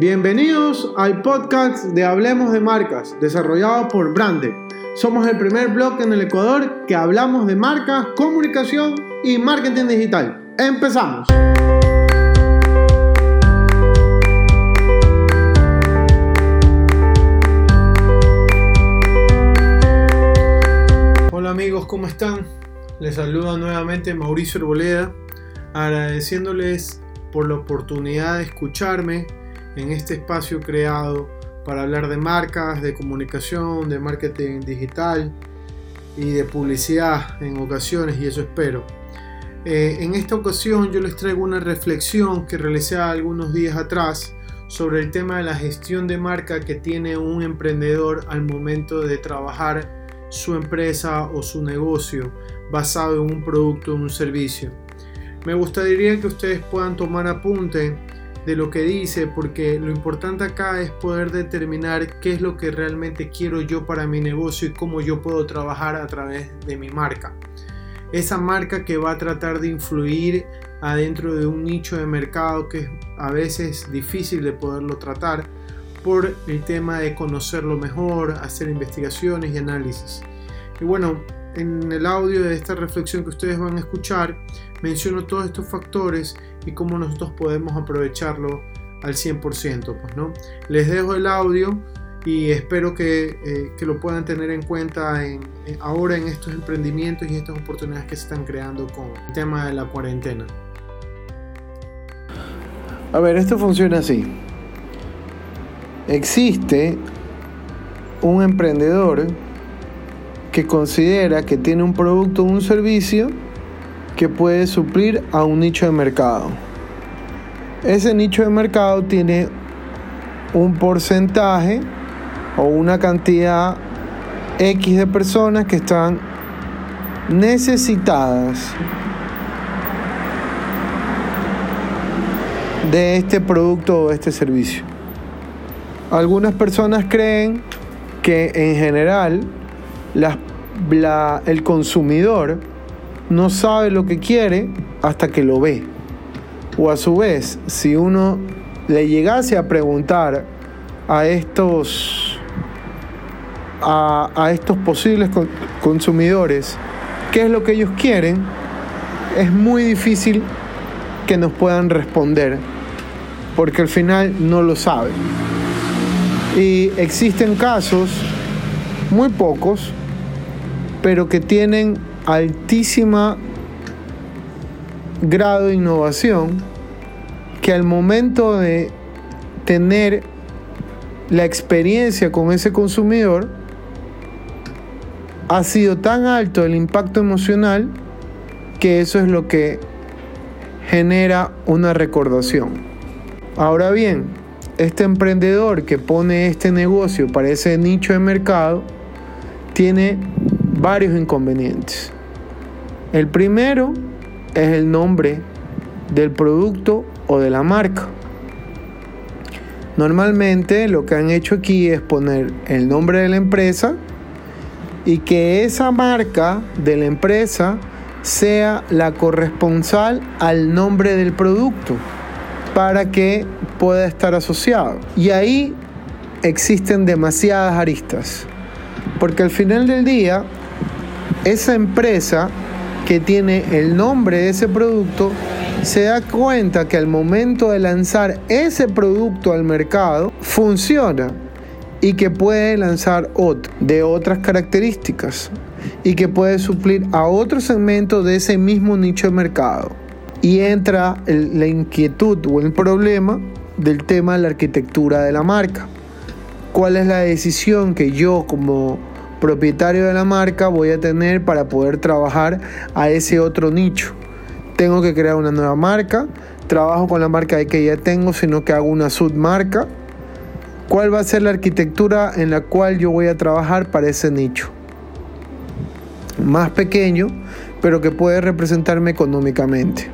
Bienvenidos al podcast de Hablemos de Marcas, desarrollado por Brande. Somos el primer blog en el Ecuador que hablamos de marcas, comunicación y marketing digital. Empezamos. Hola amigos, ¿cómo están? Les saluda nuevamente Mauricio Arboleda, agradeciéndoles por la oportunidad de escucharme en este espacio creado para hablar de marcas, de comunicación, de marketing digital y de publicidad en ocasiones y eso espero. Eh, en esta ocasión yo les traigo una reflexión que realicé algunos días atrás sobre el tema de la gestión de marca que tiene un emprendedor al momento de trabajar su empresa o su negocio basado en un producto o un servicio. Me gustaría que ustedes puedan tomar apunte de lo que dice, porque lo importante acá es poder determinar qué es lo que realmente quiero yo para mi negocio y cómo yo puedo trabajar a través de mi marca. Esa marca que va a tratar de influir adentro de un nicho de mercado que es a veces difícil de poderlo tratar por el tema de conocerlo mejor, hacer investigaciones y análisis. Y bueno, en el audio de esta reflexión que ustedes van a escuchar, menciono todos estos factores y cómo nosotros podemos aprovecharlo al 100%. Pues, ¿no? Les dejo el audio y espero que, eh, que lo puedan tener en cuenta en, ahora en estos emprendimientos y estas oportunidades que se están creando con el tema de la cuarentena. A ver, esto funciona así. Existe un emprendedor que considera que tiene un producto o un servicio que puede suplir a un nicho de mercado. Ese nicho de mercado tiene un porcentaje o una cantidad X de personas que están necesitadas de este producto o este servicio. Algunas personas creen que en general el consumidor no sabe lo que quiere hasta que lo ve. O a su vez, si uno le llegase a preguntar a estos, a, estos posibles consumidores qué es lo que ellos quieren, es muy difícil que nos puedan responder, porque al final no lo saben. Y existen casos, muy pocos, pero que tienen altísima grado de innovación que al momento de tener la experiencia con ese consumidor ha sido tan alto el impacto emocional que eso es lo que genera una recordación. Ahora bien, este emprendedor que pone este negocio para ese nicho de mercado tiene varios inconvenientes. El primero es el nombre del producto o de la marca. Normalmente lo que han hecho aquí es poner el nombre de la empresa y que esa marca de la empresa sea la corresponsal al nombre del producto para que pueda estar asociado. Y ahí existen demasiadas aristas. Porque al final del día esa empresa que tiene el nombre de ese producto se da cuenta que al momento de lanzar ese producto al mercado funciona y que puede lanzar otro de otras características y que puede suplir a otro segmento de ese mismo nicho de mercado. Y entra la inquietud o el problema del tema de la arquitectura de la marca. ¿Cuál es la decisión que yo como propietario de la marca voy a tener para poder trabajar a ese otro nicho. Tengo que crear una nueva marca, trabajo con la marca que ya tengo, sino que hago una submarca. ¿Cuál va a ser la arquitectura en la cual yo voy a trabajar para ese nicho? Más pequeño, pero que puede representarme económicamente.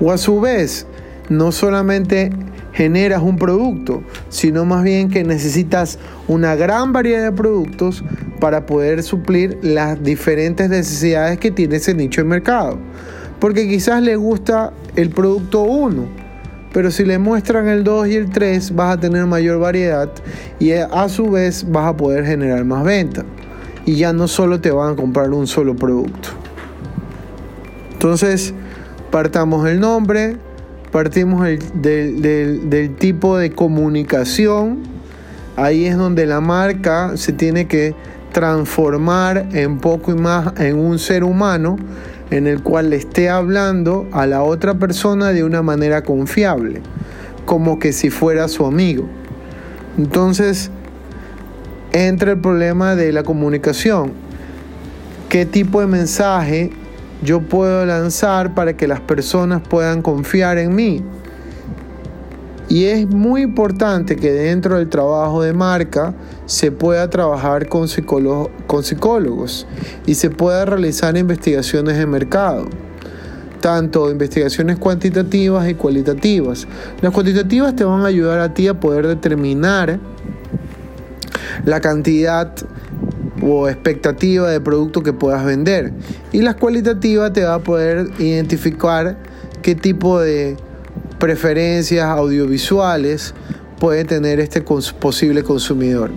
O a su vez, no solamente generas un producto, sino más bien que necesitas una gran variedad de productos para poder suplir las diferentes necesidades que tiene ese nicho de mercado. Porque quizás le gusta el producto 1, Pero si le muestran el 2 y el 3 vas a tener mayor variedad y a su vez vas a poder generar más venta. Y ya no solo te van a comprar un solo producto. Entonces, partamos el nombre, partimos del, tipo de comunicación. Ahí es donde la marca se tiene que transformar en poco y más en un ser humano en el cual le esté hablando a la otra persona de una manera confiable, como que si fuera su amigo. Entonces entra el problema de la comunicación. ¿Qué tipo de mensaje yo puedo lanzar para que las personas puedan confiar en mí? Y es muy importante que dentro del trabajo de marca se pueda trabajar con, con psicólogos y se pueda realizar investigaciones de mercado tanto investigaciones cuantitativas y cualitativas. Las cuantitativas te van a ayudar a ti a poder determinar la cantidad o expectativa de producto que puedas vender. Y las cualitativas te va a poder identificar qué tipo de preferencias audiovisuales puede tener este posible consumidor.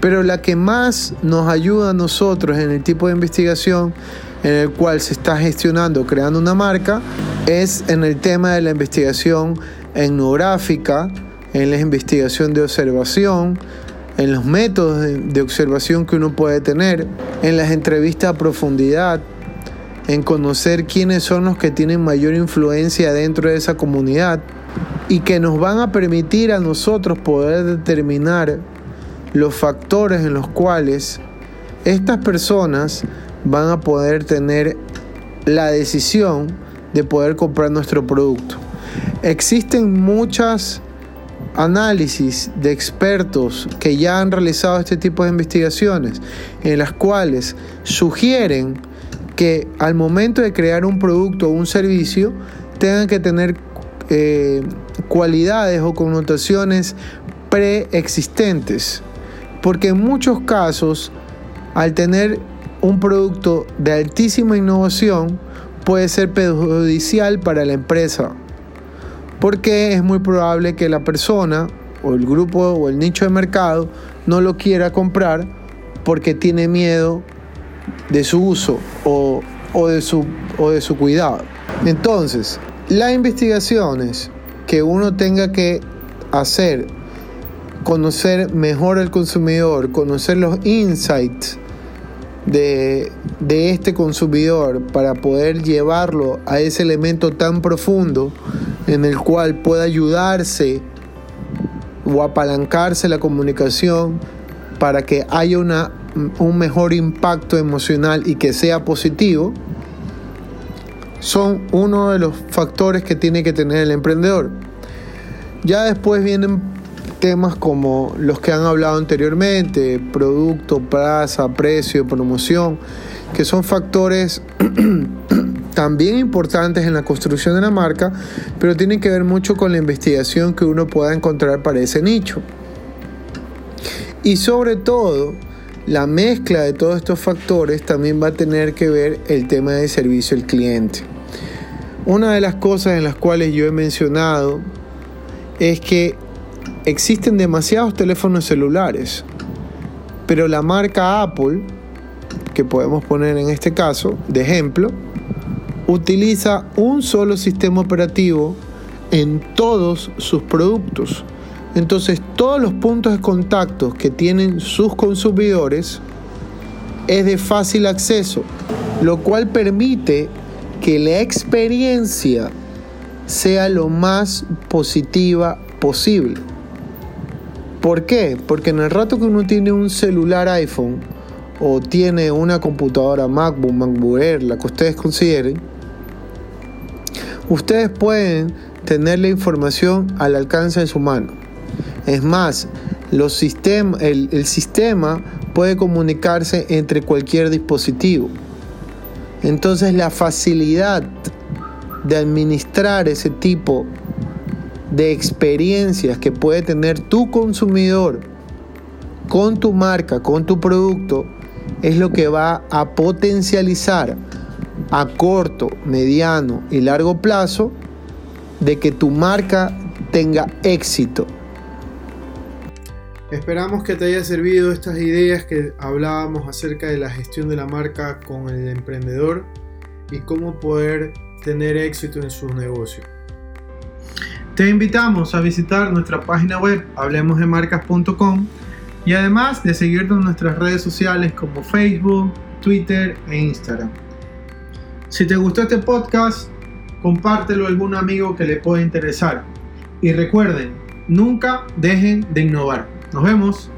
Pero la que más nos ayuda a nosotros en el tipo de investigación en el cual se está gestionando, creando una marca, es en el tema de la investigación etnográfica, en la investigación de observación, en los métodos de observación que uno puede tener, en las entrevistas a profundidad, en conocer quiénes son los que tienen mayor influencia dentro de esa comunidad y que nos van a permitir a nosotros poder determinar los factores en los cuales estas personas van a poder tener la decisión de poder comprar nuestro producto. Existen muchas análisis de expertos que ya han realizado este tipo de investigaciones en las cuales sugieren que al momento de crear un producto o un servicio tengan que tener eh, cualidades o connotaciones preexistentes. Porque en muchos casos, al tener un producto de altísima innovación, puede ser perjudicial para la empresa. Porque es muy probable que la persona o el grupo o el nicho de mercado no lo quiera comprar porque tiene miedo de su uso o, de, su, o de su cuidado. Entonces, las investigaciones que uno tenga que hacer, conocer mejor al consumidor, conocer los insights de, de este consumidor para poder llevarlo a ese elemento tan profundo en el cual pueda ayudarse o apalancarse la comunicación para que haya una un mejor impacto emocional y que sea positivo, son uno de los factores que tiene que tener el emprendedor. Ya después vienen temas como los que han hablado anteriormente, producto, plaza, precio, promoción, que son factores también importantes en la construcción de la marca, pero tienen que ver mucho con la investigación que uno pueda encontrar para ese nicho. Y sobre todo, la mezcla de todos estos factores también va a tener que ver el tema de servicio al cliente. Una de las cosas en las cuales yo he mencionado es que existen demasiados teléfonos celulares, pero la marca Apple, que podemos poner en este caso de ejemplo, utiliza un solo sistema operativo en todos sus productos. Entonces todos los puntos de contacto que tienen sus consumidores es de fácil acceso, lo cual permite que la experiencia sea lo más positiva posible. ¿Por qué? Porque en el rato que uno tiene un celular iPhone o tiene una computadora MacBook, MacBook Air, la que ustedes consideren, ustedes pueden tener la información al alcance de su mano. Es más, el sistema puede comunicarse entre cualquier dispositivo. Entonces la facilidad de administrar ese tipo de experiencias que puede tener tu consumidor con tu marca, con tu producto, es lo que va a potencializar a corto, mediano y largo plazo de que tu marca tenga éxito. Esperamos que te haya servido estas ideas que hablábamos acerca de la gestión de la marca con el emprendedor y cómo poder tener éxito en su negocio. Te invitamos a visitar nuestra página web hablemosdemarcas.com y además de seguirnos en nuestras redes sociales como Facebook, Twitter e Instagram. Si te gustó este podcast, compártelo a algún amigo que le pueda interesar. Y recuerden, nunca dejen de innovar. Nos vemos.